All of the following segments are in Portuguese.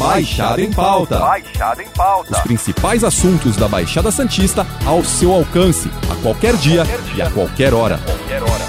Baixada em Pauta. Baixada em Pauta. Os principais assuntos da Baixada Santista ao seu alcance, a qualquer dia, qualquer dia. e a qualquer hora. Qualquer hora.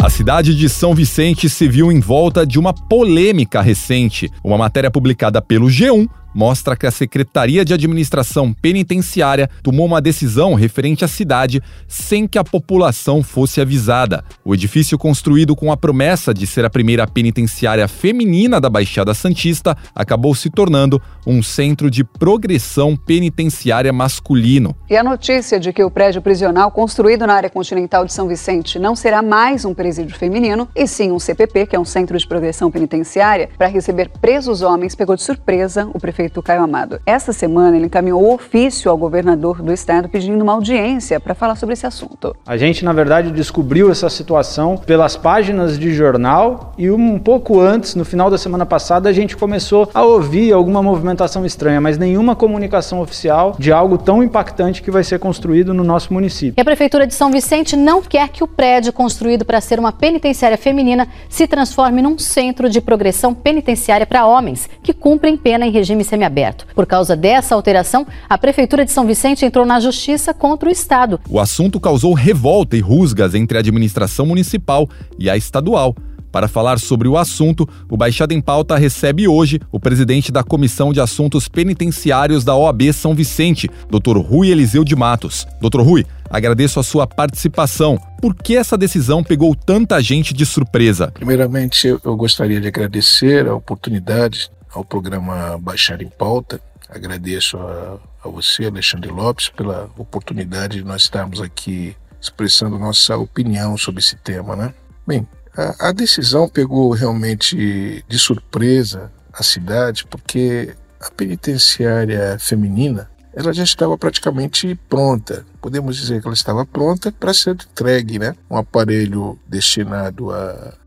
A cidade de São Vicente se viu em volta de uma polêmica recente. Uma matéria publicada pelo G1 mostra que a Secretaria de Administração Penitenciária tomou uma decisão referente à cidade sem que a população fosse avisada. O edifício, construído com a promessa de ser a primeira penitenciária feminina da Baixada Santista, acabou se tornando um centro de progressão penitenciária masculino. E a notícia de que o prédio prisional construído na área continental de São Vicente não será mais um presídio feminino, e sim um CPP, que é um centro de progressão penitenciária, para receber presos homens, pegou de surpresa o prefeito prefeito Caio Amado. Esta semana, ele encaminhou ofício ao governador do estado pedindo uma audiência para falar sobre esse assunto. A gente, na verdade, descobriu essa situação pelas páginas de jornal e um pouco antes, no final da semana passada, a gente começou a ouvir alguma movimentação estranha, mas nenhuma comunicação oficial de algo tão impactante que vai ser construído no nosso município. E a Prefeitura de São Vicente não quer que o prédio construído para ser uma penitenciária feminina se transforme num centro de progressão penitenciária para homens que cumprem pena em regime semiaberto semiaberto. Por causa dessa alteração, a Prefeitura de São Vicente entrou na justiça contra o Estado. O assunto causou revolta e rusgas entre a administração municipal e a estadual. Para falar sobre o assunto, o Baixada em Pauta recebe hoje o presidente da Comissão de Assuntos Penitenciários da OAB São Vicente, Dr. Rui Eliseu de Matos. Dr. Rui, agradeço a sua participação. Por que essa decisão pegou tanta gente de surpresa? Primeiramente, eu gostaria de agradecer a oportunidade ao programa Baixar em Pauta. Agradeço a, a você, Alexandre Lopes, pela oportunidade de nós estarmos aqui expressando nossa opinião sobre esse tema, né? Bem, a, a decisão pegou realmente de surpresa a cidade, porque a penitenciária feminina ela já estava praticamente pronta. Podemos dizer que ela estava pronta para ser entregue, né? Um aparelho destinado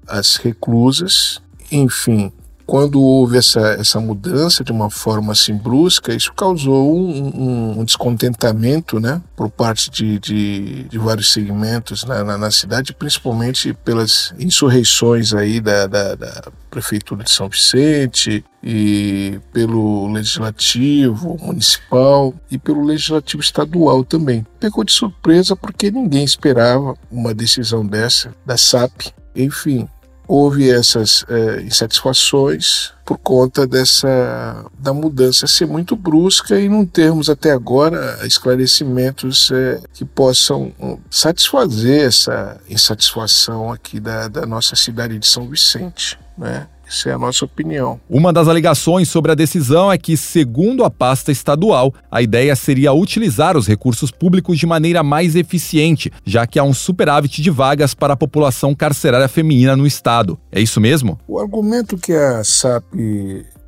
às reclusas, enfim, quando houve essa, essa mudança de uma forma assim brusca, isso causou um, um descontentamento né, por parte de, de, de vários segmentos na, na, na, cidade, principalmente pelas insurreições aí da, da, da Prefeitura de São Vicente e pelo Legislativo Municipal e pelo Legislativo Estadual também. Pegou de surpresa porque ninguém esperava uma decisão dessa da SAP. Enfim, houve essas é, insatisfações por conta dessa da mudança ser muito brusca e não termos até agora esclarecimentos é, que possam hum, satisfazer essa insatisfação aqui da, da nossa cidade de São Vicente, né? Essa é a nossa opinião. Uma das alegações sobre a decisão é que, segundo a pasta estadual, a ideia seria utilizar os recursos públicos de maneira mais eficiente, já que há um superávit de vagas para a população carcerária feminina no estado. É isso mesmo? O argumento que a SAP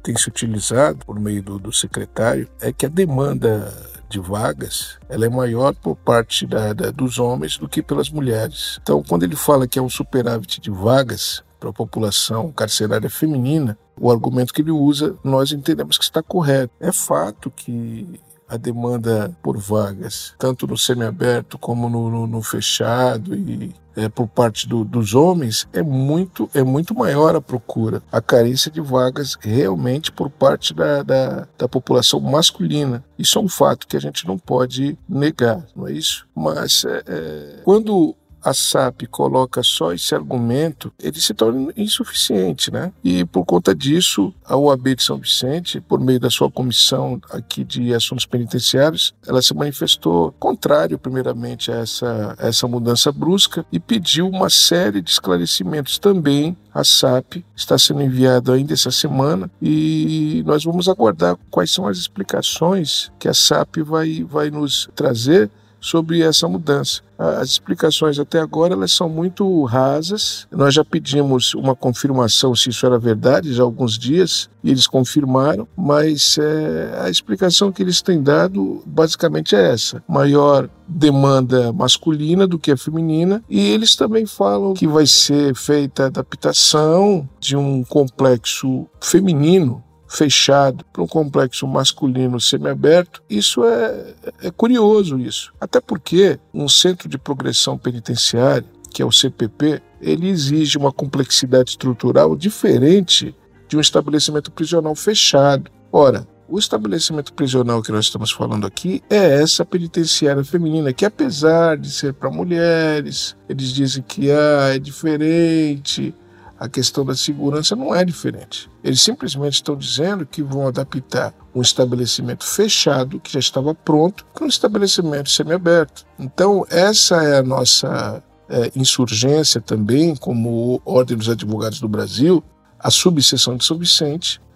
tem se utilizado por meio do, do secretário é que a demanda de vagas ela é maior por parte da, da, dos homens do que pelas mulheres. Então, quando ele fala que é um superávit de vagas, para a população carcerária feminina, o argumento que ele usa, nós entendemos que está correto. É fato que a demanda por vagas, tanto no semiaberto como no, no, no fechado e é, por parte do, dos homens é muito é muito maior a procura, a carência de vagas realmente por parte da, da, da, população masculina. Isso é um fato que a gente não pode negar, não é isso? Mas é, é, quando a SAP coloca só esse argumento, ele se torna insuficiente, né? E por conta disso, a UAB de São Vicente, por meio da sua comissão aqui de assuntos penitenciários, ela se manifestou contrário, primeiramente, a essa, a essa mudança brusca e pediu uma série de esclarecimentos também a SAP está sendo enviado ainda essa semana e nós vamos aguardar quais são as explicações que a SAP vai, vai nos trazer sobre essa mudança. As explicações até agora elas são muito rasas. Nós já pedimos uma confirmação se isso era verdade já há alguns dias e eles confirmaram, mas é, a explicação que eles têm dado basicamente é essa: maior demanda masculina do que a feminina e eles também falam que vai ser feita adaptação de um complexo feminino fechado para um complexo masculino semiaberto, isso é, é curioso isso. Até porque um centro de progressão penitenciária, que é o CPP, ele exige uma complexidade estrutural diferente de um estabelecimento prisional fechado. Ora, o estabelecimento prisional que nós estamos falando aqui é essa penitenciária feminina, que apesar de ser para mulheres, eles dizem que ah, é diferente, a questão da segurança não é diferente. Eles simplesmente estão dizendo que vão adaptar um estabelecimento fechado, que já estava pronto, para um estabelecimento semiaberto. Então, essa é a nossa é, insurgência também, como Ordem dos Advogados do Brasil, a subseção de São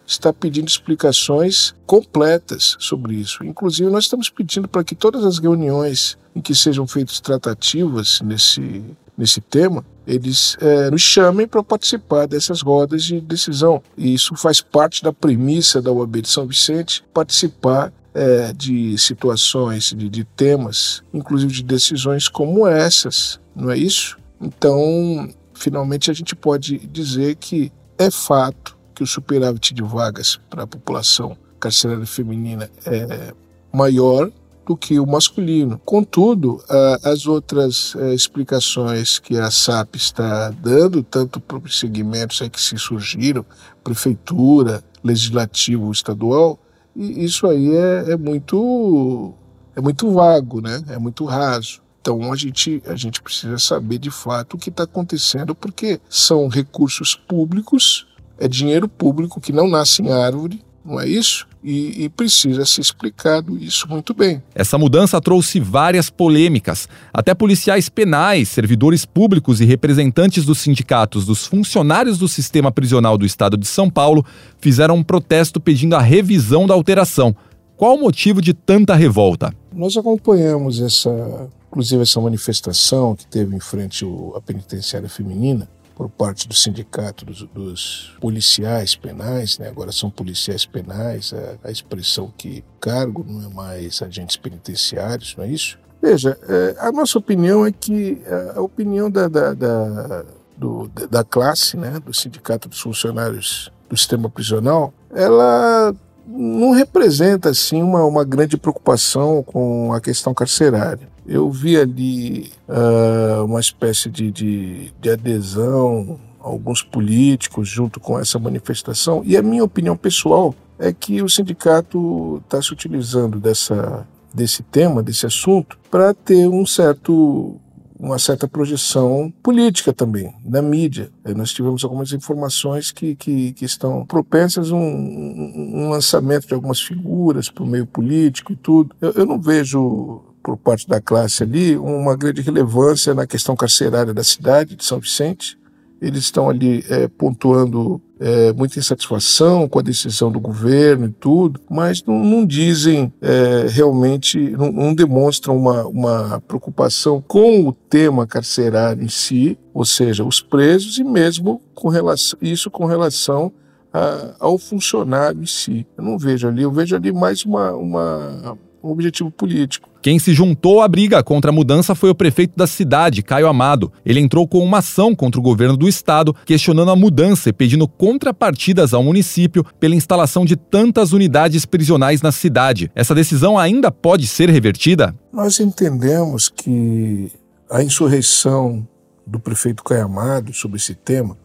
está pedindo explicações completas sobre isso. Inclusive, nós estamos pedindo para que todas as reuniões em que sejam feitas tratativas nesse, nesse tema, eles é, nos chamem para participar dessas rodas de decisão. E isso faz parte da premissa da UAB de São Vicente, participar é, de situações, de, de temas, inclusive de decisões como essas, não é isso? Então, finalmente a gente pode dizer que é fato que o superávit de vagas para a população carcerária feminina é maior do que o masculino. Contudo, as outras eh, explicações que a SAP está dando, tanto para os segmentos que se surgiram, prefeitura, legislativo estadual, isso aí é, é muito é muito vago, né? É muito raso. Então a gente, a gente precisa saber de fato o que está acontecendo, porque são recursos públicos, é dinheiro público que não nasce em árvore, não é isso? E, e, precisa ser explicado isso muito bem. Essa mudança trouxe várias polêmicas. Até policiais penais, servidores públicos e representantes dos sindicatos dos funcionários do sistema prisional do estado de São Paulo fizeram um protesto pedindo a revisão da alteração. Qual o motivo de tanta revolta? Nós acompanhamos essa, inclusive essa manifestação que teve em frente à penitenciária feminina por parte do sindicato dos, dos policiais penais, né? agora são policiais penais, a, a, expressão que cargo não é mais agentes penitenciários, não é isso? Veja, é, a nossa opinião é que a, opinião da, da, da, do, da classe, né, do sindicato dos funcionários do sistema prisional, ela não representa assim uma, uma grande preocupação com a questão carcerária. Eu vi ali uh, uma espécie de, de, de adesão alguns políticos junto com essa manifestação e a minha opinião pessoal é que o sindicato está se utilizando dessa, desse tema, desse assunto, para ter um certo uma certa projeção política também, na mídia. É, nós tivemos algumas informações que, que, que estão propensas a um, um, lançamento de algumas figuras para o meio político e tudo. Eu, eu não vejo, por parte da classe ali, uma grande relevância na questão carcerária da cidade de São Vicente eles estão ali é, pontuando é, muita insatisfação com a decisão do governo e tudo, mas não, não dizem é, realmente, não, não, demonstram uma, uma preocupação com o tema carcerário em si, ou seja, os presos, e mesmo com relação, isso com relação a, ao funcionário em si. Eu não vejo ali, eu vejo ali mais uma, uma um objetivo político. Quem se juntou à briga contra a mudança foi o prefeito da cidade, Caio Amado. Ele entrou com uma ação contra o governo do estado, questionando a mudança e pedindo contrapartidas ao município pela instalação de tantas unidades prisionais na cidade. Essa decisão ainda pode ser revertida? Nós entendemos que a insurreição do prefeito Caio Amado sobre esse tema,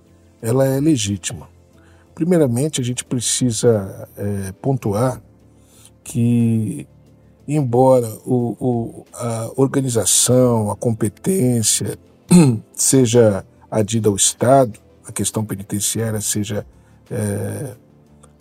ela é legítima. Primeiramente, a gente precisa é, pontuar que embora o, o, a organização, a competência seja adida ao Estado, a questão penitenciária seja é,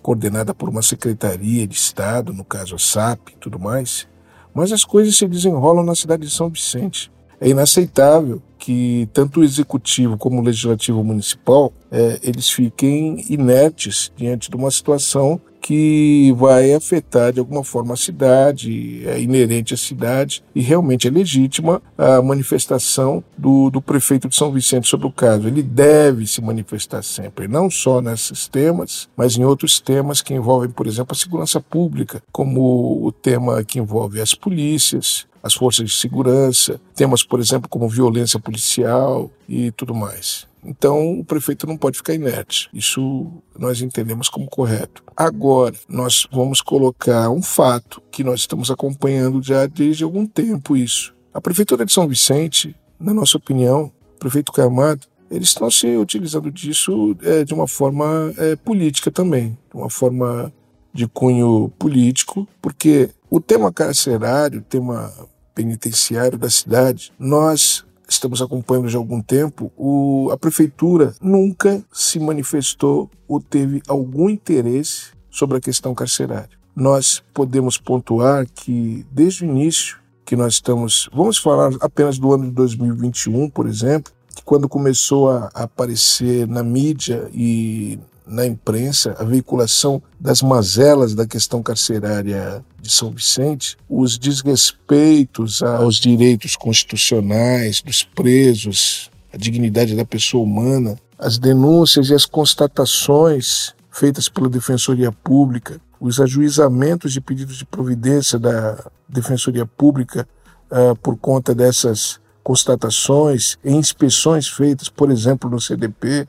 coordenada por uma secretaria de Estado, no caso a SAP e tudo mais, mas as coisas se desenrolam na cidade de São Vicente. É inaceitável que tanto o executivo como o legislativo municipal é, eles fiquem inertes diante de uma situação que vai afetar de alguma forma a cidade, é inerente à cidade e realmente é legítima a manifestação do, do prefeito de São Vicente sobre o caso. Ele deve se manifestar sempre, não só nesses temas, mas em outros temas que envolvem, por exemplo, a segurança pública, como o tema que envolve as polícias, as forças de segurança, temas, por exemplo, como violência policial e tudo mais. Então, o prefeito não pode ficar inerte. Isso nós entendemos como correto. Agora, nós vamos colocar um fato que nós estamos acompanhando já desde algum tempo isso. A prefeitura de São Vicente, na nossa opinião, prefeito Camado, eles estão se utilizando disso é, de uma forma é, política também, de uma forma de cunho político, porque o tema carcerário, o tema penitenciário da cidade, nós estamos acompanhando já há algum tempo, o, a prefeitura nunca se manifestou ou teve algum interesse sobre a questão carcerária. Nós podemos pontuar que desde o início que nós estamos, vamos falar apenas do ano de 2021, por exemplo, que quando começou a aparecer na mídia e na imprensa a veiculação das mazelas da questão carcerária de São Vicente, os desrespeitos aos direitos constitucionais dos presos, a dignidade da pessoa humana, as denúncias e as constatações feitas pela Defensoria Pública, os ajuizamentos de pedidos de providência da Defensoria Pública uh, por conta dessas constatações e inspeções feitas, por exemplo, no CDP,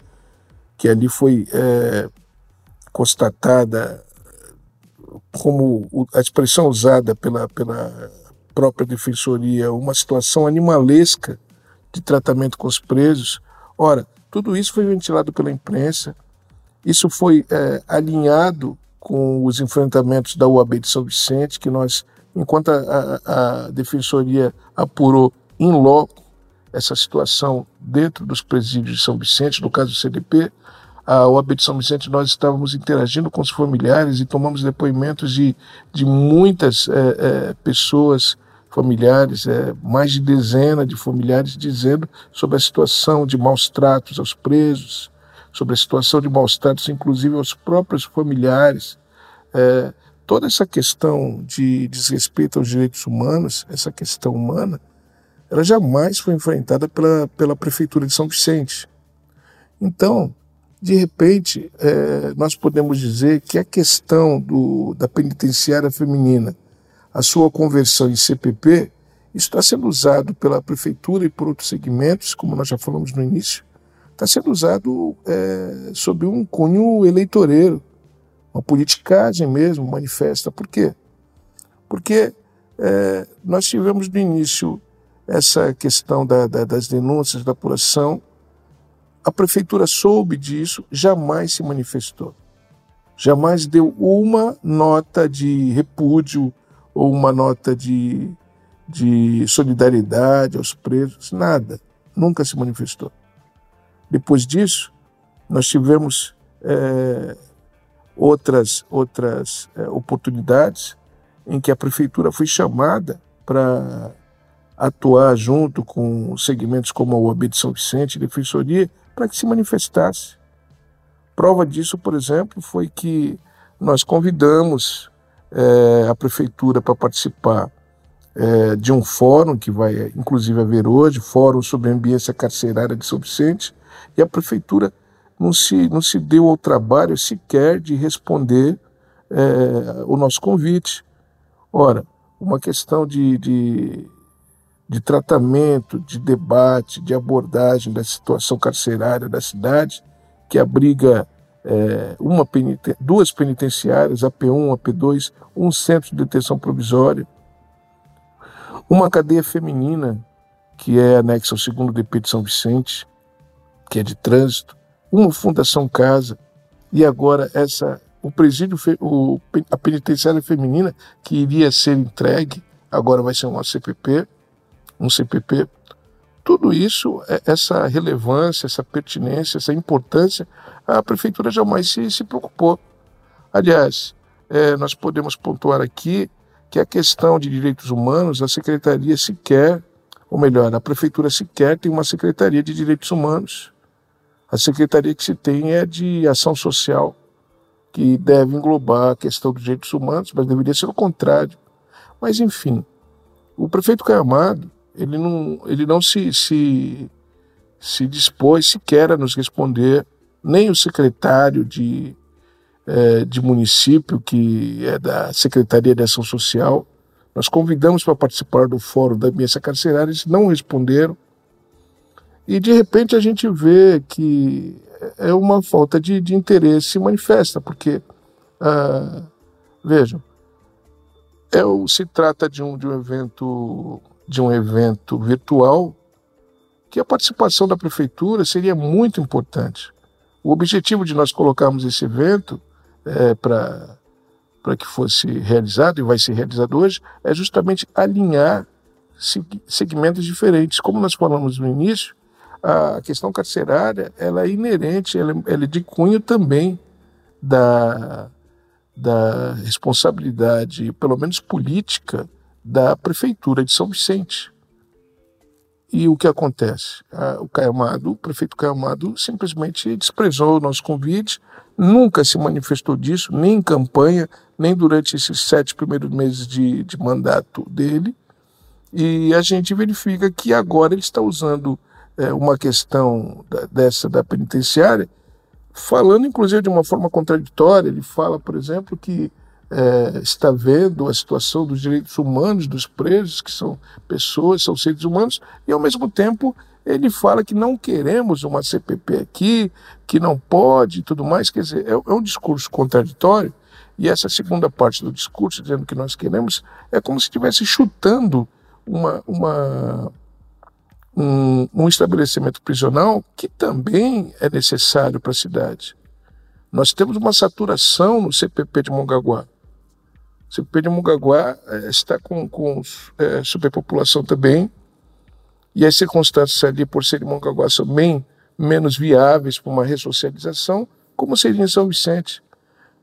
que ali foi é, constatada como a expressão usada pela, pela própria defensoria, uma situação animalesca de tratamento com os presos. Ora, tudo isso foi ventilado pela imprensa, isso foi é, alinhado com os enfrentamentos da UAB de São Vicente, que nós, enquanto a, a, a defensoria apurou em loco essa situação dentro dos presídios de São Vicente, no caso do CDP, a OAB de São Vicente, nós estávamos interagindo com os familiares e tomamos depoimentos de, de muitas é, é, pessoas, familiares, é, mais de dezena de familiares, dizendo sobre a situação de maus tratos aos presos, sobre a situação de maus tratos, inclusive aos próprios familiares. Toda essa questão de desrespeito aos direitos humanos, essa questão humana, ela jamais foi enfrentada pela, pela Prefeitura de São Vicente. Então, de repente, é, nós podemos dizer que a questão do, da penitenciária feminina, a sua conversão em CPP, está sendo usado pela prefeitura e por outros segmentos, como nós já falamos no início, está sendo usado é, sob um cunho eleitoreiro, uma politicagem mesmo, manifesta. Por quê? Porque é, nós tivemos no início essa questão da, da, das denúncias, da apuração, a prefeitura soube disso, jamais se manifestou. Jamais deu uma nota de repúdio ou uma nota de, de solidariedade aos presos, nada. Nunca se manifestou. Depois disso, nós tivemos é, outras, outras é, oportunidades em que a prefeitura foi chamada para atuar junto com segmentos como a UAB de São Vicente, Defensoria, para que se manifestasse. Prova disso, por exemplo, foi que nós convidamos é, a prefeitura para participar é, de um fórum que vai inclusive haver hoje, Fórum sobre a Ambiência Carcerária de São Vicente, e a prefeitura não se, não se deu ao trabalho sequer de responder é, o nosso convite. Ora, uma questão de, de de tratamento, de debate, de abordagem da situação carcerária da cidade, que abriga é, uma peniten duas penitenciárias, AP1, AP2, um centro de detenção provisória, uma cadeia feminina, que é anexa ao segundo DP de São Vicente, que é de trânsito, uma fundação casa, e agora essa o presídio, o, a penitenciária feminina, que iria ser entregue, agora vai ser uma CPP, um CPP. Tudo isso, é, essa relevância, essa pertinência, essa importância, a prefeitura jamais se, se preocupou. Aliás, é, nós podemos pontuar aqui que a questão de direitos humanos, a secretaria sequer, ou melhor, a prefeitura sequer tem uma secretaria de direitos humanos. A secretaria que se tem é de ação social, que deve englobar a questão dos direitos humanos, mas deveria ser o contrário. Mas, enfim, o prefeito Caamado, ele não, ele não se, se, se dispôs sequer a nos responder, nem o secretário de, é, de município, que é da Secretaria de Ação Social, Nós convidamos para participar do fórum da mesa carcerária, eles não responderam. E de repente a gente vê que é uma falta de, de interesse manifesta, porque, ah, vejam, é, se trata de um, de um evento de um evento virtual que a participação da prefeitura seria muito importante. O objetivo de nós colocarmos esse evento é, para que fosse realizado e vai ser realizado hoje é justamente alinhar segmentos diferentes. Como nós falamos no início, a questão carcerária ela é inerente, ela, ela é de cunho também da, da responsabilidade, pelo menos política, da prefeitura de São Vicente. E o que acontece? o Caio Amado, o prefeito Caio Amado simplesmente desprezou o nosso convite, nunca se manifestou disso, nem em campanha, nem durante esses sete primeiros meses de, de mandato dele. E a gente verifica que agora ele está usando é, uma questão da, dessa da penitenciária, falando inclusive de uma forma contraditória. Ele fala, por exemplo, que é, está vendo a situação dos direitos humanos dos presos, que são pessoas, são seres humanos, e ao mesmo tempo ele fala que não queremos uma CPP aqui, que não pode e tudo mais. Quer dizer, é, é um discurso contraditório. E essa segunda parte do discurso, dizendo que nós queremos, é como se estivesse chutando uma, uma, um, um estabelecimento prisional que também é necessário para a cidade. Nós temos uma saturação no CPP de Mongaguá. O CPP de Mongaguá é, está com, com é, superpopulação também, e as circunstâncias ali, por serem Mongaguá, são bem menos viáveis para uma ressocialização, como seria em São Vicente.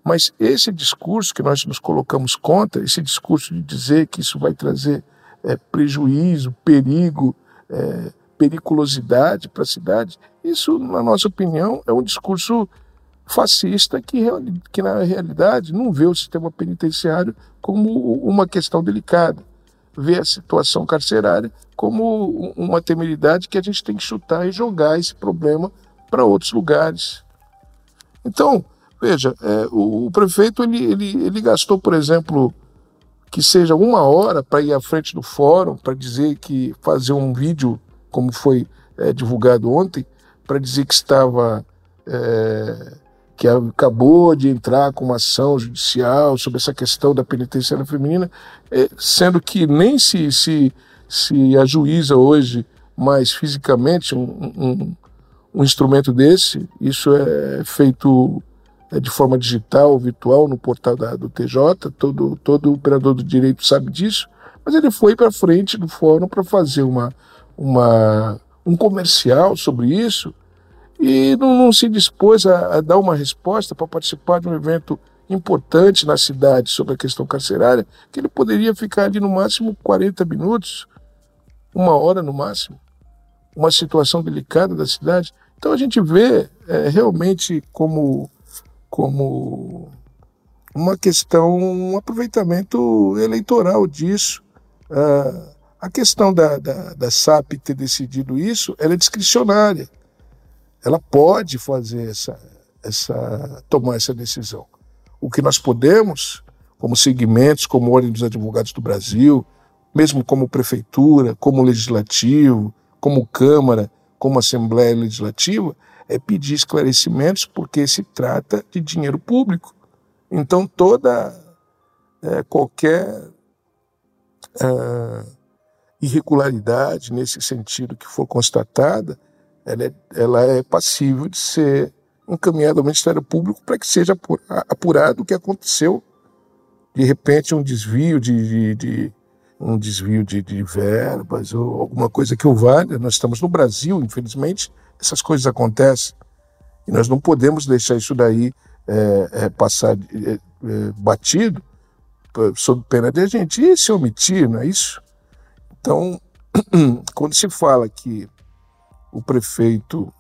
Mas esse discurso que nós nos colocamos contra, esse discurso de dizer que isso vai trazer é, prejuízo, perigo, é, periculosidade para a cidade, isso, na nossa opinião, é um discurso fascista que, que, na realidade, não vê o sistema penitenciário como uma questão delicada, vê a situação carcerária como uma temeridade que a gente tem que chutar e jogar esse problema para outros lugares. Então, veja, é, o, o, prefeito ele, ele, ele gastou, por exemplo, que seja uma hora para ir à frente do fórum, para dizer que fazer um vídeo, como foi é, divulgado ontem, para dizer que estava. É, que acabou de entrar com uma ação judicial sobre essa questão da penitenciária feminina, é, sendo que nem se, se, se ajuiza hoje mais fisicamente um, um, um instrumento desse, isso é feito é, de forma digital, virtual, no portal da, do TJ, todo, todo operador do direito sabe disso, mas ele foi para frente do fórum para fazer uma, uma, um comercial sobre isso e não, não se dispôs a, a, dar uma resposta para participar de um evento importante na cidade sobre a questão carcerária, que ele poderia ficar ali no máximo 40 minutos, uma hora no máximo, uma situação delicada da cidade. Então a gente vê é, realmente como como uma questão, um aproveitamento eleitoral disso. Uh, a questão da, da, da, SAP ter decidido isso, ela é discricionária. Ela pode fazer essa, essa, tomar essa decisão. O que nós podemos, como segmentos, como Ordem dos Advogados do Brasil, mesmo como prefeitura, como legislativo, como Câmara, como Assembleia Legislativa, é pedir esclarecimentos porque se trata de dinheiro público. Então toda é, qualquer é, irregularidade nesse sentido que for constatada, ela é, ela é passível de ser encaminhada ao Ministério Público para que seja apurado o que aconteceu. De repente um desvio de, de, de um desvio de, de verbas ou alguma coisa que o valha. Nós estamos no Brasil, infelizmente, essas coisas acontecem. E nós não podemos deixar isso daí é, é, passar é, é batido sob pena de a gente se omitir, não é isso? Então, quando se fala que o prefeito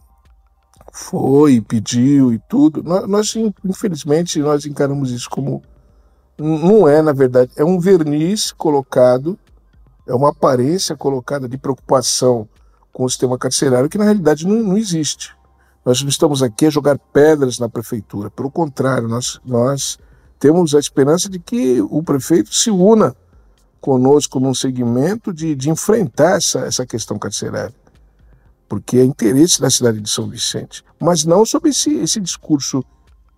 foi pediu e tudo, nós, nós, infelizmente nós encaramos isso como não é na verdade é um verniz colocado é uma aparência colocada de preocupação com o sistema carcerário que na realidade não, não existe. Nós não estamos aqui a jogar pedras na prefeitura, pelo contrário, nós, nós temos a esperança de que o prefeito se una conosco num segmento de, de enfrentar essa, essa questão carcerária, porque é interesse da cidade de São Vicente, mas não sobre esse, esse discurso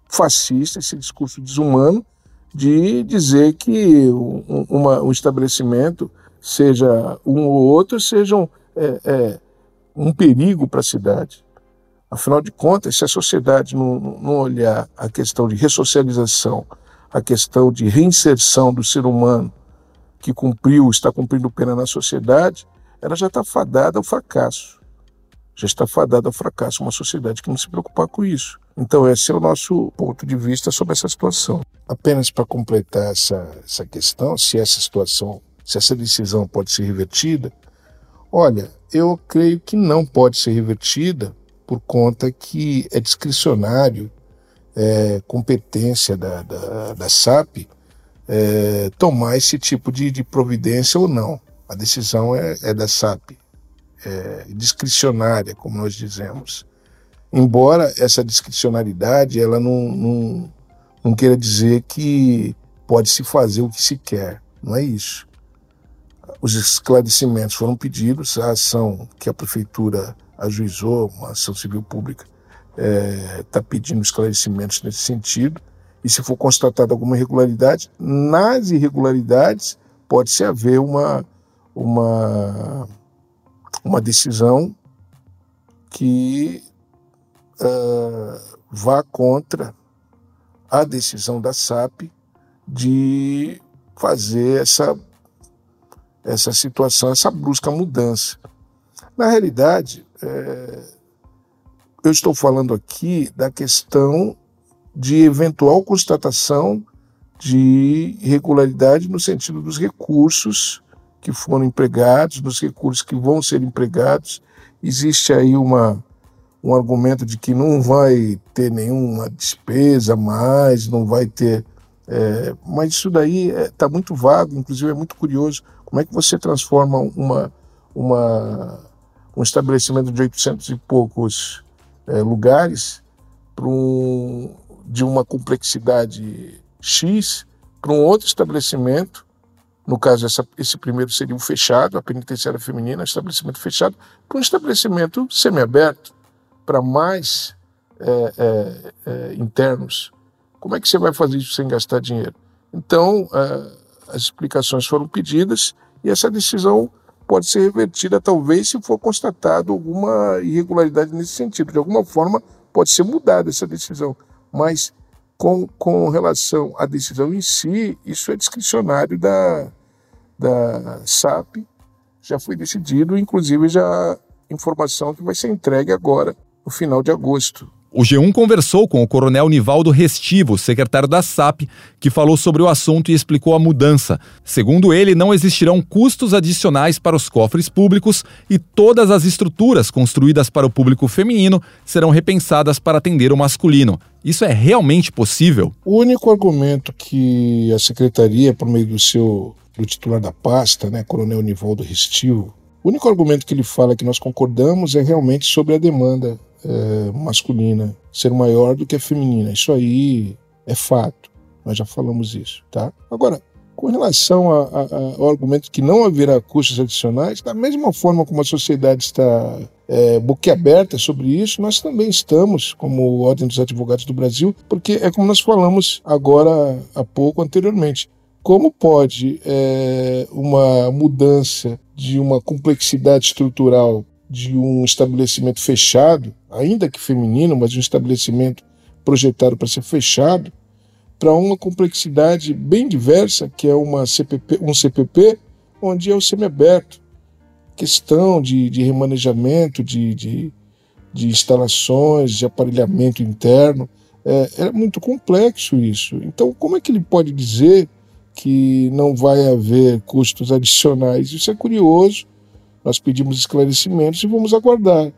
fascista, esse discurso desumano de dizer que um, uma, um estabelecimento, seja um ou outro, sejam é, é, um perigo para a cidade. Afinal de contas, se a sociedade não, não olhar a questão de ressocialização, a questão de reinserção do ser humano que cumpriu, está cumprindo pena na sociedade, ela já está fadada ao fracasso. Já está fadada ao fracasso uma sociedade que não se preocupar com isso. Então, esse é o nosso ponto de vista sobre essa situação. Apenas para completar essa, essa questão, se essa situação, se essa decisão pode ser revertida, olha, eu creio que não pode ser revertida por conta que é discricionário, é competência da, da, da SAP é, tomar esse tipo de, de, providência ou não. A decisão é, é da SAP, é discricionária, como nós dizemos. Embora essa discricionariedade ela não, não, não queira dizer que pode se fazer o que se quer, não é isso. Os esclarecimentos foram pedidos, a ação que a prefeitura ajuizou, uma ação civil pública, está é, tá pedindo esclarecimentos nesse sentido. E se for constatada alguma irregularidade, nas irregularidades pode-se haver uma, uma, uma decisão que uh, vá contra a decisão da SAP de fazer essa, essa situação, essa brusca mudança. Na realidade, é, eu estou falando aqui da questão de eventual constatação de irregularidade no sentido dos recursos que foram empregados, dos recursos que vão ser empregados. Existe aí uma, um argumento de que não vai ter nenhuma despesa mais, não vai ter. É, mas isso daí está é, tá muito vago, inclusive é muito curioso. Como é que você transforma uma, uma um estabelecimento de 800 e poucos é, lugares um, de uma complexidade X para um outro estabelecimento, no caso essa, esse primeiro seria um fechado, a penitenciária feminina, estabelecimento fechado, para um estabelecimento semiaberto, para mais é, é, é, internos. Como é que você vai fazer isso sem gastar dinheiro? Então, é, as explicações foram pedidas e essa decisão pode ser revertida, talvez, se for constatado alguma irregularidade nesse sentido. De alguma forma, pode ser mudada essa decisão. Mas, com, com relação à decisão em si, isso é discricionário da, da SAP, já foi decidido, inclusive já informação que vai ser entregue agora, no final de agosto. O G1 conversou com o coronel Nivaldo Restivo, secretário da SAP, que falou sobre o assunto e explicou a mudança. Segundo ele, não existirão custos adicionais para os cofres públicos e todas as estruturas construídas para o público feminino serão repensadas para atender o masculino. Isso é realmente possível? O único argumento que a secretaria, por meio do seu do titular da pasta, né, Coronel Nivaldo Restivo, o único argumento que ele fala que nós concordamos é realmente sobre a demanda é, masculina ser maior do que a feminina. Isso aí é fato. Nós já falamos isso, tá? Agora, com relação a, a, ao argumento que não haverá custos adicionais, da mesma forma como a sociedade está é, boquiaberta sobre isso, nós também estamos, como Ordem dos Advogados do Brasil, porque é como nós falamos agora há pouco anteriormente. Como pode é, uma mudança de uma complexidade estrutural de um estabelecimento fechado, ainda que feminino, mas um estabelecimento projetado para ser fechado, para uma complexidade bem diversa, que é uma CPP, um CPP, onde é o semiaberto. Questão de, de remanejamento de, de, de, instalações, de aparelhamento interno, é, é muito complexo isso. Então, como é que ele pode dizer que não vai haver custos adicionais? Isso é curioso nós pedimos esclarecimentos e vamos aguardar.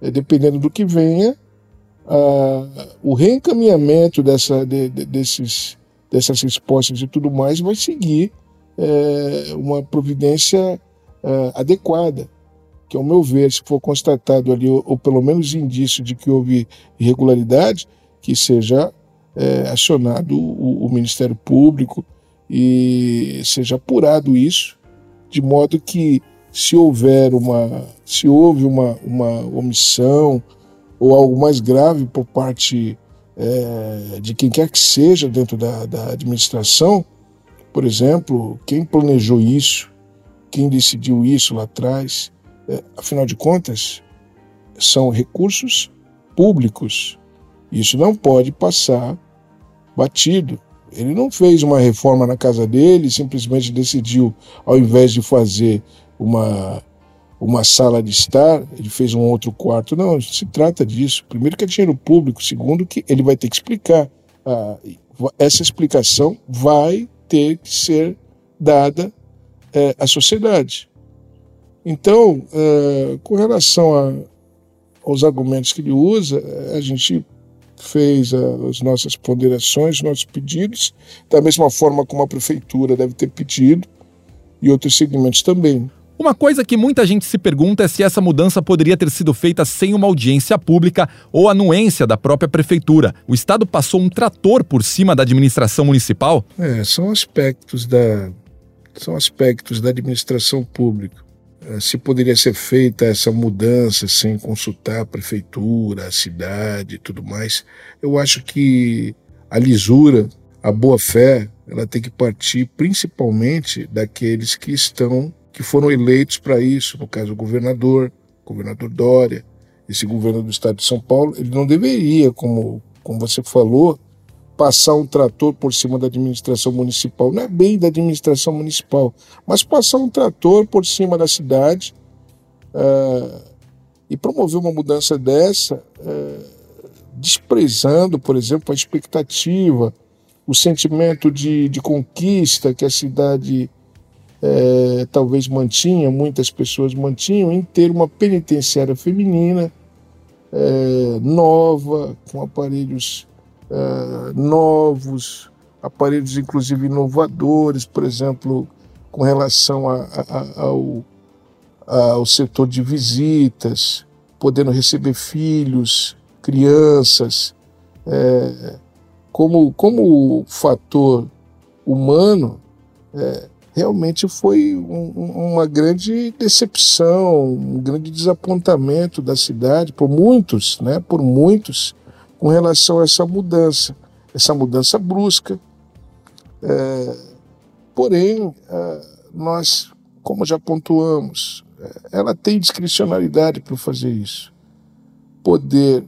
É, dependendo do que venha, o reencaminhamento dessa, de, de, desses, dessas respostas e tudo mais vai seguir é, uma providência é, adequada. Que, ao meu ver, se for constatado ali, ou, ou, pelo menos indício de que houve irregularidade, que seja é, acionado o, o Ministério Público e seja apurado isso, de modo que se houver uma, se houve uma, uma omissão ou algo mais grave por parte é, de quem quer que seja dentro da, da administração, por exemplo, quem planejou isso, quem decidiu isso lá atrás, é, afinal de contas, são recursos públicos. Isso não pode passar batido. Ele não fez uma reforma na casa dele, simplesmente decidiu, ao invés de fazer uma, uma sala de estar, ele fez um outro quarto. Não, se trata disso. Primeiro que é dinheiro público, segundo que ele vai ter que explicar. Ah, essa explicação vai ter que ser dada é, à sociedade. Então, é, com relação a, aos argumentos que ele usa, a gente fez as nossas ponderações, nossos pedidos, da mesma forma como a prefeitura deve ter pedido, e outros segmentos também. Uma coisa que muita gente se pergunta é se essa mudança poderia ter sido feita sem uma audiência pública ou anuência da própria prefeitura. O Estado passou um trator por cima da administração municipal? É, são aspectos da, são aspectos da administração pública. Eh, se poderia ser feita essa mudança sem consultar a prefeitura, a cidade e tudo mais, eu acho que a lisura, a boa-fé, ela tem que partir principalmente daqueles que estão, que foram eleitos para isso, no caso o governador, o governador Dória, esse governo do estado de São Paulo, ele não deveria, como, como você falou, passar um trator por cima da administração municipal. Não é bem da administração municipal, mas passar um trator por cima da cidade uh, e promover uma mudança dessa, uh, desprezando, por exemplo, a expectativa, o sentimento de, de conquista que a cidade uh, talvez mantinha, muitas pessoas mantinham, em ter uma penitenciária feminina nova, com aparelhos uh, novos, aparelhos inclusive inovadores, por exemplo, com relação a, a, ao, ao setor de visitas, podendo receber filhos, crianças, é, como, como fator humano, é, realmente foi um, uma grande decepção, um grande desapontamento da cidade por muitos, né, por muitos com relação a essa mudança, essa mudança brusca. É, porém, é, nós, como já pontuamos, é, ela tem discricionalidade para fazer isso. Poder,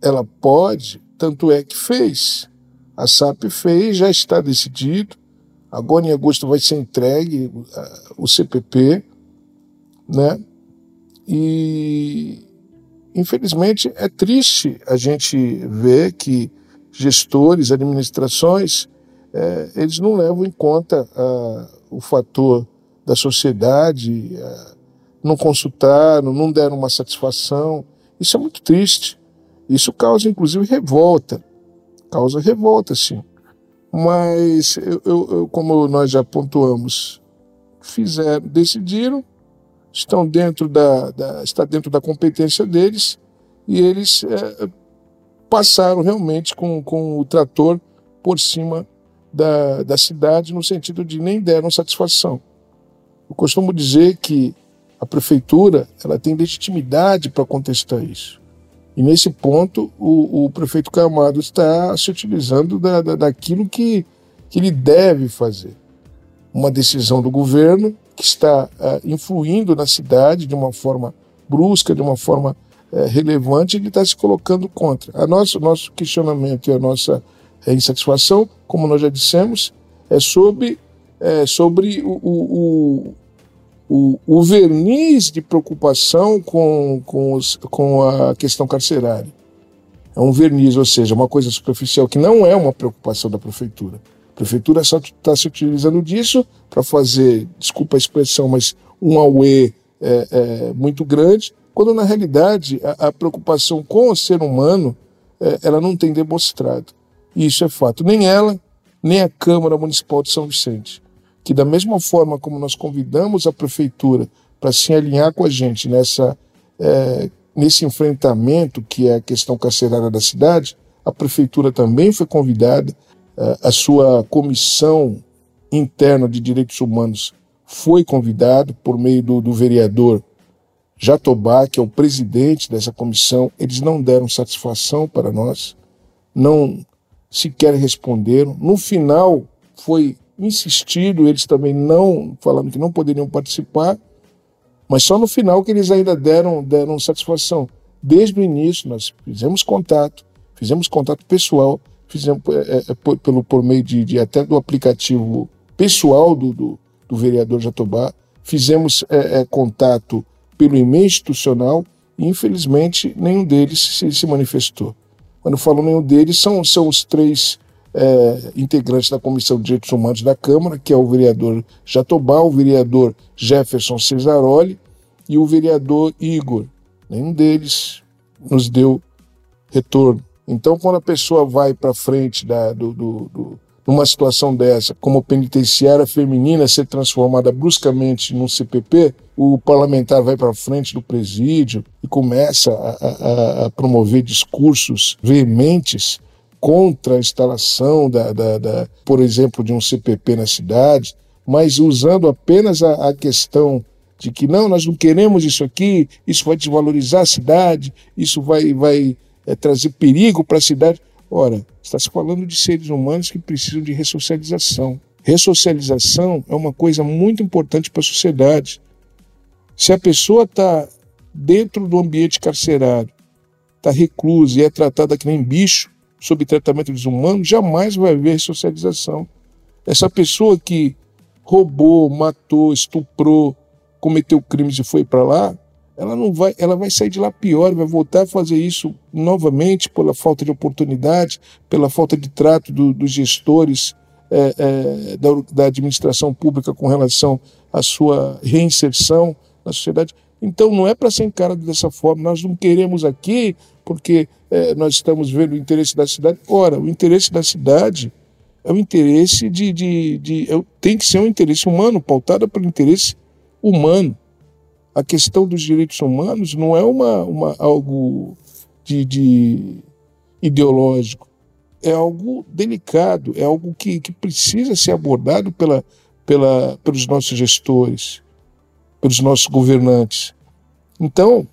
ela pode, tanto é que fez. A SAP fez, já está decidido. Agora em agosto vai ser entregue o CPP, né? E Infelizmente, é triste a gente ver que gestores, administrações, é, eles não levam em conta ah, o fator da sociedade, ah, não consultaram, não deram uma satisfação. Isso é muito triste. Isso causa, inclusive, revolta. Causa revolta, sim. Mas, eu, eu, como nós já pontuamos, fizeram, decidiram, estão dentro da, da, está dentro da competência deles e eles é, passaram realmente com, com o trator por cima da, da cidade no sentido de nem deram satisfação. Eu costumo dizer que a prefeitura ela tem legitimidade para contestar isso. E nesse ponto, o, o prefeito Camado está se utilizando da, da, daquilo que, que ele deve fazer. Uma decisão do governo que está uh, influindo na cidade de uma forma brusca, de uma forma uh, relevante, ele está se colocando contra. A nosso, nosso questionamento e a nossa uh, insatisfação, como nós já dissemos, é sobre, sobre o, o, o, o, verniz de preocupação com, com, os, com a questão carcerária. É um verniz, ou seja, uma coisa superficial que não é uma preocupação da prefeitura. A prefeitura só está se utilizando disso para fazer, desculpa a expressão, mas um auê é, é, muito grande, quando na realidade a, a preocupação com o ser humano é, ela não tem demonstrado. E isso é fato. Nem ela, nem a Câmara Municipal de São Vicente. Que da mesma forma como nós convidamos a prefeitura para se alinhar com a gente nessa, é, nesse enfrentamento que é a questão carcerária da cidade, a prefeitura também foi convidada a sua comissão Interna de Direitos Humanos foi convidado por meio do, do vereador Jatobá, que é o presidente dessa comissão. Eles não deram satisfação para nós, não sequer responderam. No final, foi insistido, eles também não, falando que não poderiam participar, mas só no final que eles ainda deram, deram satisfação. Desde o início, nós fizemos contato, fizemos contato pessoal, fizemos é, é, por, pelo, por meio de, de, até do aplicativo pessoal do, do, do vereador Jatobá, fizemos é, é, contato pelo e-mail institucional e, infelizmente, nenhum deles se, se manifestou. Quando falo nenhum deles, são, são os três é, integrantes da Comissão de Direitos Humanos da Câmara, que é o vereador Jatobá, o vereador Jefferson Cesaroli e o vereador Igor. Nenhum deles nos deu retorno. Então, quando a pessoa vai para frente da, do, do, do, numa situação dessa, como penitenciária feminina ser transformada bruscamente num CPP, o parlamentar vai para frente do presídio e começa a, a, a, promover discursos veementes contra a instalação, da, da, da, por exemplo, de um CPP na cidade, mas usando apenas a, a questão de que não, nós não queremos isso aqui, isso vai desvalorizar a cidade, isso vai, vai é, trazer perigo para a cidade. Ora, está se falando de seres humanos que precisam de ressocialização. Ressocialização é uma coisa muito importante para a sociedade. Se a pessoa está dentro do ambiente carcerário, está reclusa e é tratada que nem bicho, sob tratamento desumano, jamais vai haver ressocialização. Essa pessoa que roubou, matou, estuprou, cometeu crimes e foi para lá, ela não vai, ela vai sair de lá pior, vai voltar a fazer isso novamente pela falta de oportunidade, pela falta de trato do, dos gestores é, é, da, da administração pública com relação à sua reinserção na sociedade. Então não é para ser encarado dessa forma. Nós não queremos aqui porque é, nós estamos vendo o interesse da cidade. Ora, o interesse da cidade é o interesse de, de, de é, tem que ser um interesse humano, pautado pelo interesse humano a questão dos direitos humanos não é uma, uma algo de, de ideológico, é algo delicado, é algo que, que precisa ser abordado pela, pela, pelos nossos gestores, pelos nossos governantes. Então,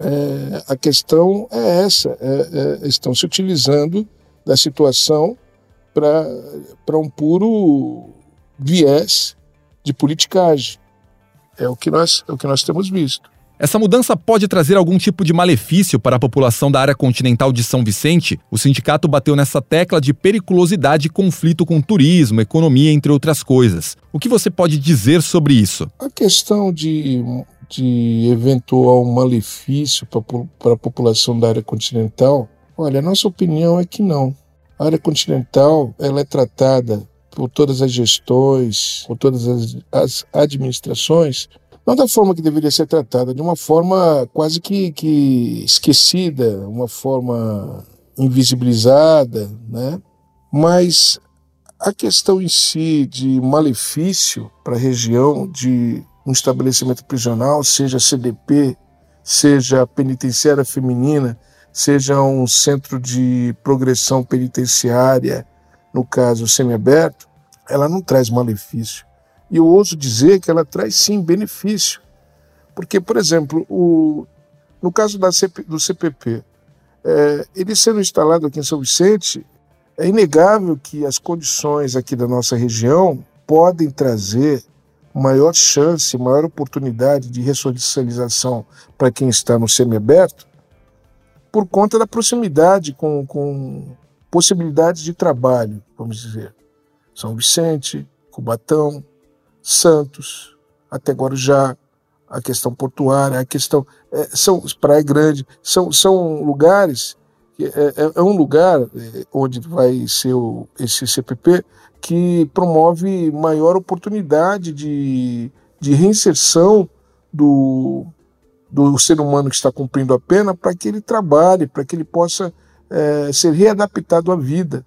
é, a questão é essa: é, é, estão se utilizando da situação para um puro viés de politicagem. É o que nós, é o que nós temos visto. Essa mudança pode trazer algum tipo de malefício para a população da área continental de São Vicente? O sindicato bateu nessa tecla de periculosidade e conflito com turismo, economia, entre outras coisas. O que você pode dizer sobre isso? A questão de, de eventual malefício para a população da área continental, olha, a nossa opinião é que não. A área continental ela é tratada por todas as gestões, por todas as, as administrações, não da forma que deveria ser tratada, de uma forma quase que, que esquecida, uma forma invisibilizada, né? Mas a questão em si de malefício para a região de um estabelecimento prisional, seja CDP, seja penitenciária feminina, seja um centro de progressão penitenciária, no caso semiaberto, ela não traz malefício. E eu ouso dizer que ela traz sim benefício. Porque, por exemplo, o, no caso CP, do CPP, é, ele sendo instalado aqui em São Vicente, é inegável que as condições aqui da nossa região podem trazer maior chance, maior oportunidade de ressocialização para quem está no semiaberto, por conta da proximidade com, com possibilidades de trabalho, vamos dizer. São Vicente, Cubatão, Santos, até Guarujá, a questão portuária, a questão. É, são Praia Grande, são, são lugares. É, é, é um lugar é, onde vai ser o, esse CPP que promove maior oportunidade de, de reinserção do, do ser humano que está cumprindo a pena para que ele trabalhe, para que ele possa é, ser readaptado à vida.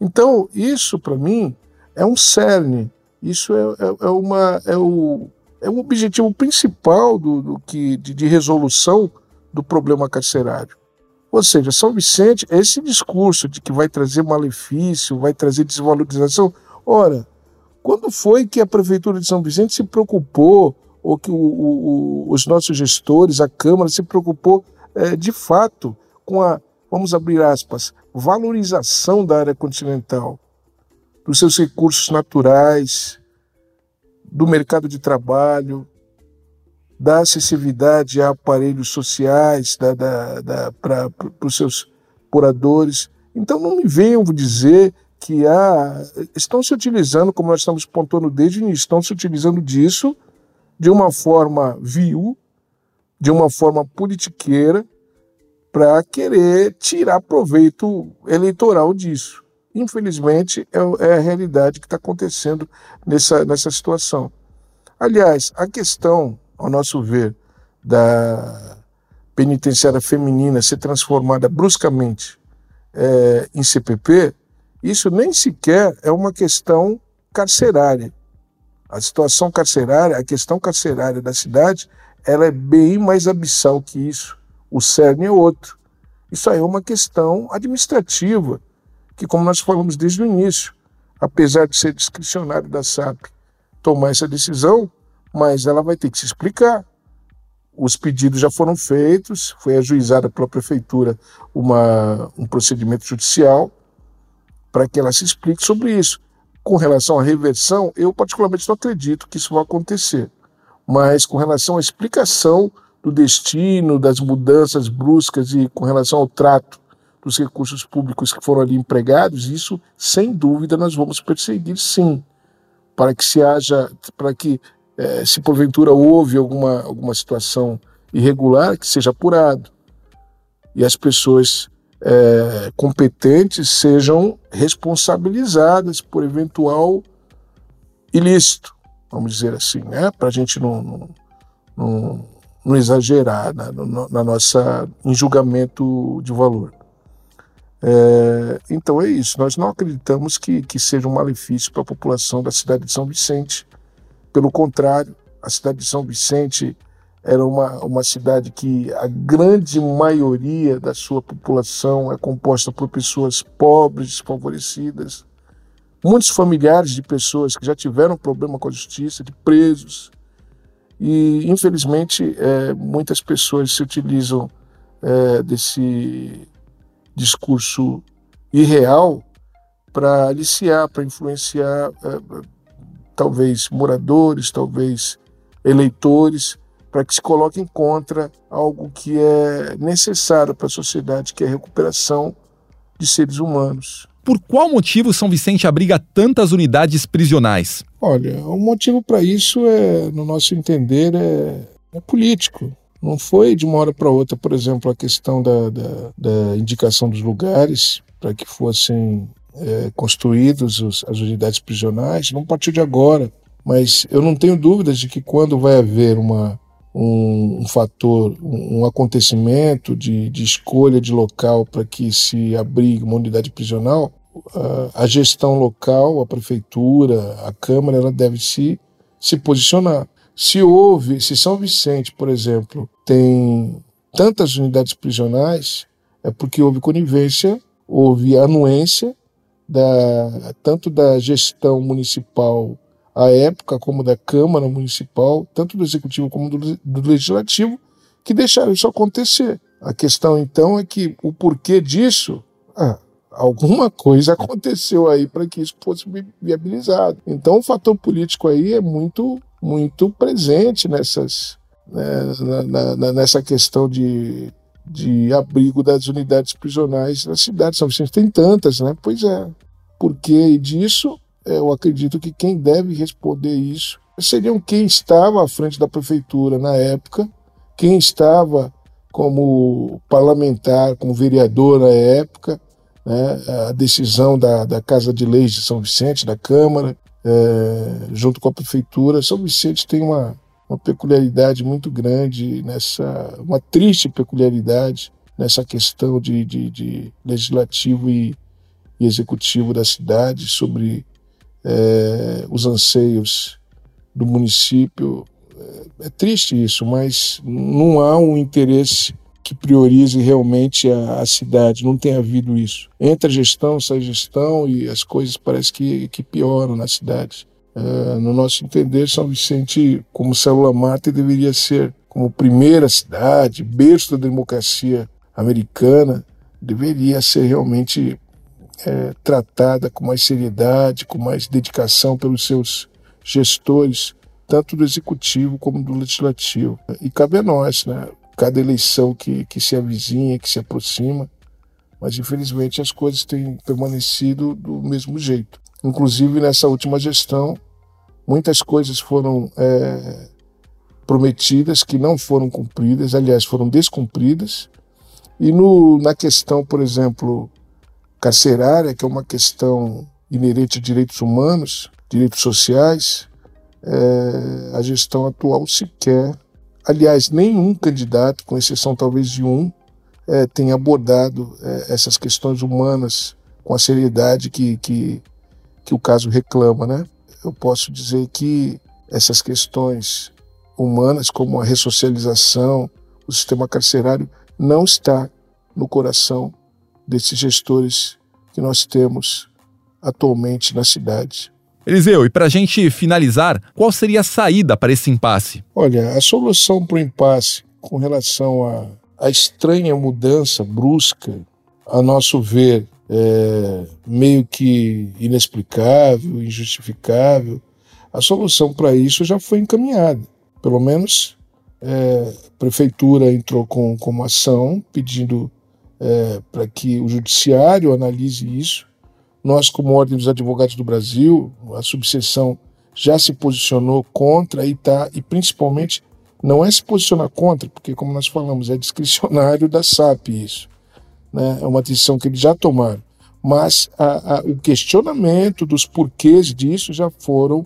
Então, isso para mim é um cerne, isso é, é, é, uma, é, o, é o objetivo principal do, do que, de, de resolução do problema carcerário. Ou seja, São Vicente, esse discurso de que vai trazer malefício, vai trazer desvalorização, ora, Quando foi que a Prefeitura de São Vicente se preocupou, ou que o, o, os nossos gestores, a Câmara, se preocupou é, de fato com a, vamos abrir aspas, valorização da área continental, dos seus recursos naturais, do mercado de trabalho, da acessibilidade a aparelhos sociais da, da, da para os seus moradores. Então não me venham dizer que ah, estão se utilizando, como nós estamos pontuando desde o início, estão se utilizando disso de uma forma vil, de uma forma politiqueira, para querer tirar proveito eleitoral disso. Infelizmente, é, é a realidade que está acontecendo nessa, nessa situação. Aliás, a questão, ao nosso ver, da penitenciária feminina ser transformada bruscamente é, em CPP, isso nem sequer é uma questão carcerária. A situação carcerária, a questão carcerária da cidade, ela é bem mais abissal que isso. O cerne é outro. Isso aí é uma questão administrativa, que, como nós falamos desde o início, apesar de ser discricionário da SAP tomar essa decisão, mas ela vai ter que se explicar. Os pedidos já foram feitos, foi ajuizada pela prefeitura uma, um procedimento judicial para que ela se explique sobre isso. Com relação à reversão, eu particularmente não acredito que isso vai acontecer, mas com relação à explicação do destino, das mudanças bruscas e com relação ao trato dos recursos públicos que foram ali empregados, isso sem dúvida nós vamos perseguir sim, para que se haja, para que é, se porventura houve alguma, alguma situação irregular, que seja apurado e as pessoas é, competentes sejam responsabilizadas por eventual ilícito, vamos dizer assim, né? para a gente não, não, não, não exagerar na, na, nossa em julgamento de valor. É, então é isso, nós não acreditamos que, que seja um malefício para a população da cidade de São Vicente. Pelo contrário, a cidade de São Vicente era uma, uma cidade que a grande maioria da sua população é composta por pessoas pobres, desfavorecidas, muitos familiares de pessoas que já tiveram problema com a justiça, de presos. E, infelizmente, é, muitas pessoas se utilizam é, desse discurso irreal para aliciar, para influenciar, é, talvez moradores, talvez eleitores para que se coloquem contra algo que é necessário para a sociedade, que é a recuperação de seres humanos. Por qual motivo São Vicente abriga tantas unidades prisionais? Olha, o motivo para isso é, no nosso entender, é, é, político. Não foi de uma hora para outra, por exemplo, a questão da, da, da indicação dos lugares para que fossem é, construídos os, as unidades prisionais, não partiu de agora. Mas eu não tenho dúvidas de que quando vai haver uma um, um fator, um, um acontecimento de, de, escolha de local para que se abrigue uma unidade prisional, a, a gestão local, a prefeitura, a Câmara, ela deve se, se posicionar. Se houve, se São Vicente, por exemplo, tem tantas unidades prisionais, é porque houve conivência, houve anuência da, tanto da gestão municipal à época, como da Câmara Municipal, tanto do Executivo como do, do Legislativo, que deixaram isso acontecer. A questão então é que o porquê disso, ah, alguma coisa aconteceu aí para que isso fosse viabilizado. Então o fator político aí é muito, muito presente nessas, né, na, na, nessa questão de, de abrigo das unidades prisionais na cidade. São Vicente tem tantas, né? Pois é. Por que disso? Eu acredito que quem deve responder isso seriam quem estava à frente da prefeitura na época, quem estava como parlamentar, como vereador na época, né, a decisão da, da Casa de Leis de São Vicente, da Câmara, é, junto com a prefeitura. São Vicente tem uma, uma peculiaridade muito grande nessa, uma triste peculiaridade nessa questão de, de, de legislativo e, e executivo da cidade sobre é, os anseios do município. É, é, triste isso, mas não há um interesse que priorize realmente a, a, cidade. Não tem havido isso. Entra gestão, sai gestão e as coisas parece que, que pioram na cidade. Uh, no nosso entender, São Vicente, como célula mata, deveria ser como primeira cidade, berço da democracia americana, deveria ser realmente é, tratada com mais seriedade, com mais dedicação pelos seus gestores, tanto do executivo como do legislativo. E cabe a nós, né? Cada eleição que, que se avizinha, que se aproxima, mas infelizmente as coisas têm permanecido do mesmo jeito. Inclusive nessa última gestão, muitas coisas foram é, prometidas que não foram cumpridas, aliás, foram descumpridas. E no, na questão, por exemplo, carcerária, que é uma questão inerente a direitos humanos, direitos sociais, é, a gestão atual sequer, aliás, nenhum candidato, com exceção talvez de um, é, tem abordado é, essas questões humanas com a seriedade que, que, que o caso reclama, né? Eu posso dizer que essas questões humanas, como a ressocialização, o sistema carcerário, não está no coração desses gestores que nós temos atualmente na cidade. Eliseu, e para a gente finalizar, qual seria a saída para esse impasse? Olha, a solução para o impasse com relação à estranha mudança brusca, a nosso ver, é, meio que inexplicável, injustificável, a solução para isso já foi encaminhada. Pelo menos é, a prefeitura entrou com, com uma ação pedindo é, para que o judiciário analise isso. Nós, como Ordem dos Advogados do Brasil, a subseção já se posicionou contra e tá, e principalmente não é se posicionar contra, porque como nós falamos, é discricionário da SAP isso. Né? É uma decisão que eles já tomaram. Mas a, a, o questionamento dos porquês disso já foram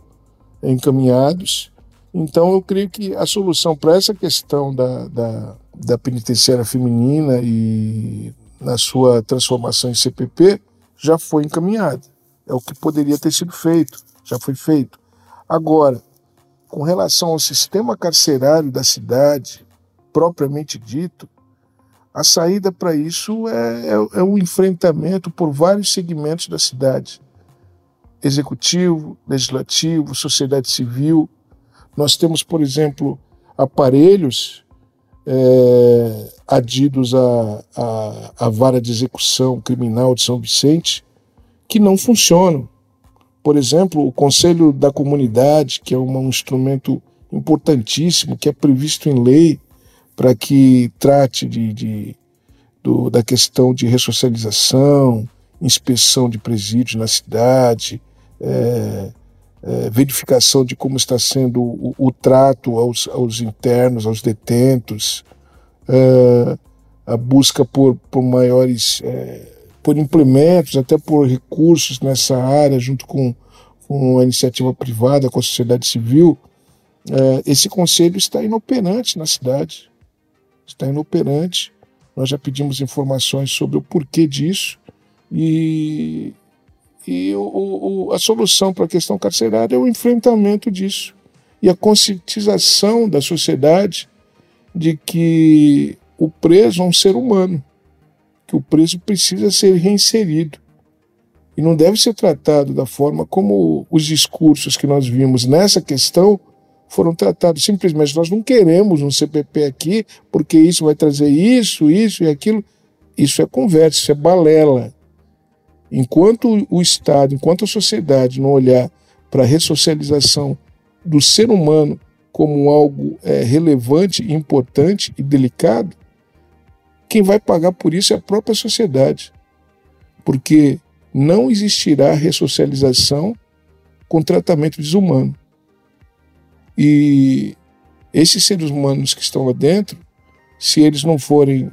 encaminhados. Então eu creio que a solução para essa questão da, da da penitenciária feminina e na sua transformação em CPP já foi encaminhada. É o que poderia ter sido feito, já foi feito. Agora, com relação ao sistema carcerário da cidade, propriamente dito, a saída para isso é, é, é o enfrentamento por vários segmentos da cidade: executivo, legislativo, sociedade civil. Nós temos, por exemplo, aparelhos é, adidos à, à, à vara de execução criminal de São Vicente que não funcionam. Por exemplo, o Conselho da Comunidade, que é um instrumento importantíssimo, que é previsto em lei para que trate de, de do, da questão de ressocialização, inspeção de presídios na cidade, é, é, verificação de como está sendo o, o trato aos, aos, internos, aos detentos, é, a busca por, por maiores, é, por implementos, até por recursos nessa área, junto com, com a iniciativa privada, com a sociedade civil, é, esse conselho está inoperante na cidade, está inoperante. Nós já pedimos informações sobre o porquê disso e e o, o, a solução para a questão carcerária é o enfrentamento disso e a conscientização da sociedade de que o preso é um ser humano, que o preso precisa ser reinserido e não deve ser tratado da forma como os discursos que nós vimos nessa questão foram tratados. Simplesmente nós não queremos um CPP aqui porque isso vai trazer isso, isso e aquilo. Isso é conversa, isso é balela. Enquanto o Estado, enquanto a sociedade não olhar para a ressocialização do ser humano como algo é, relevante, importante e delicado, quem vai pagar por isso é a própria sociedade. Porque não existirá ressocialização com tratamento desumano. E esses seres humanos que estão lá dentro, se eles não forem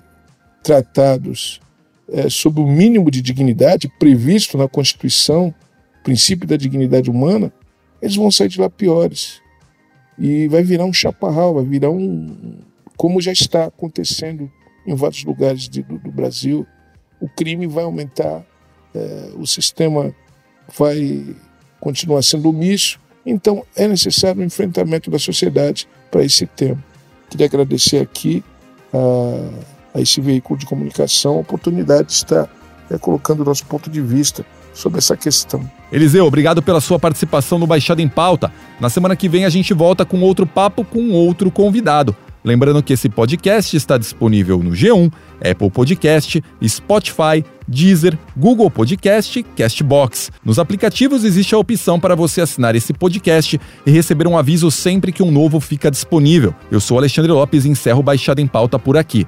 tratados é, sob o mínimo de dignidade previsto na Constituição, princípio da dignidade humana, eles vão sair de lá piores. E vai virar um chaparral, vai virar um. Como já está acontecendo em vários lugares de, do, do, Brasil. O crime vai aumentar, é, o sistema vai continuar sendo omisso. Então é necessário um enfrentamento da sociedade para esse tema. Queria agradecer aqui a a esse veículo de comunicação a oportunidade de estar é, colocando o nosso ponto de vista sobre essa questão. Eliseu, obrigado pela sua participação no Baixada em Pauta. Na semana que vem a gente volta com outro papo com outro convidado. Lembrando que esse podcast está disponível no G1, Apple Podcast, Spotify, Deezer, Google Podcast, Castbox. Nos aplicativos existe a opção para você assinar esse podcast e receber um aviso sempre que um novo fica disponível. Eu sou Alexandre Lopes e encerro Baixada em Pauta por aqui.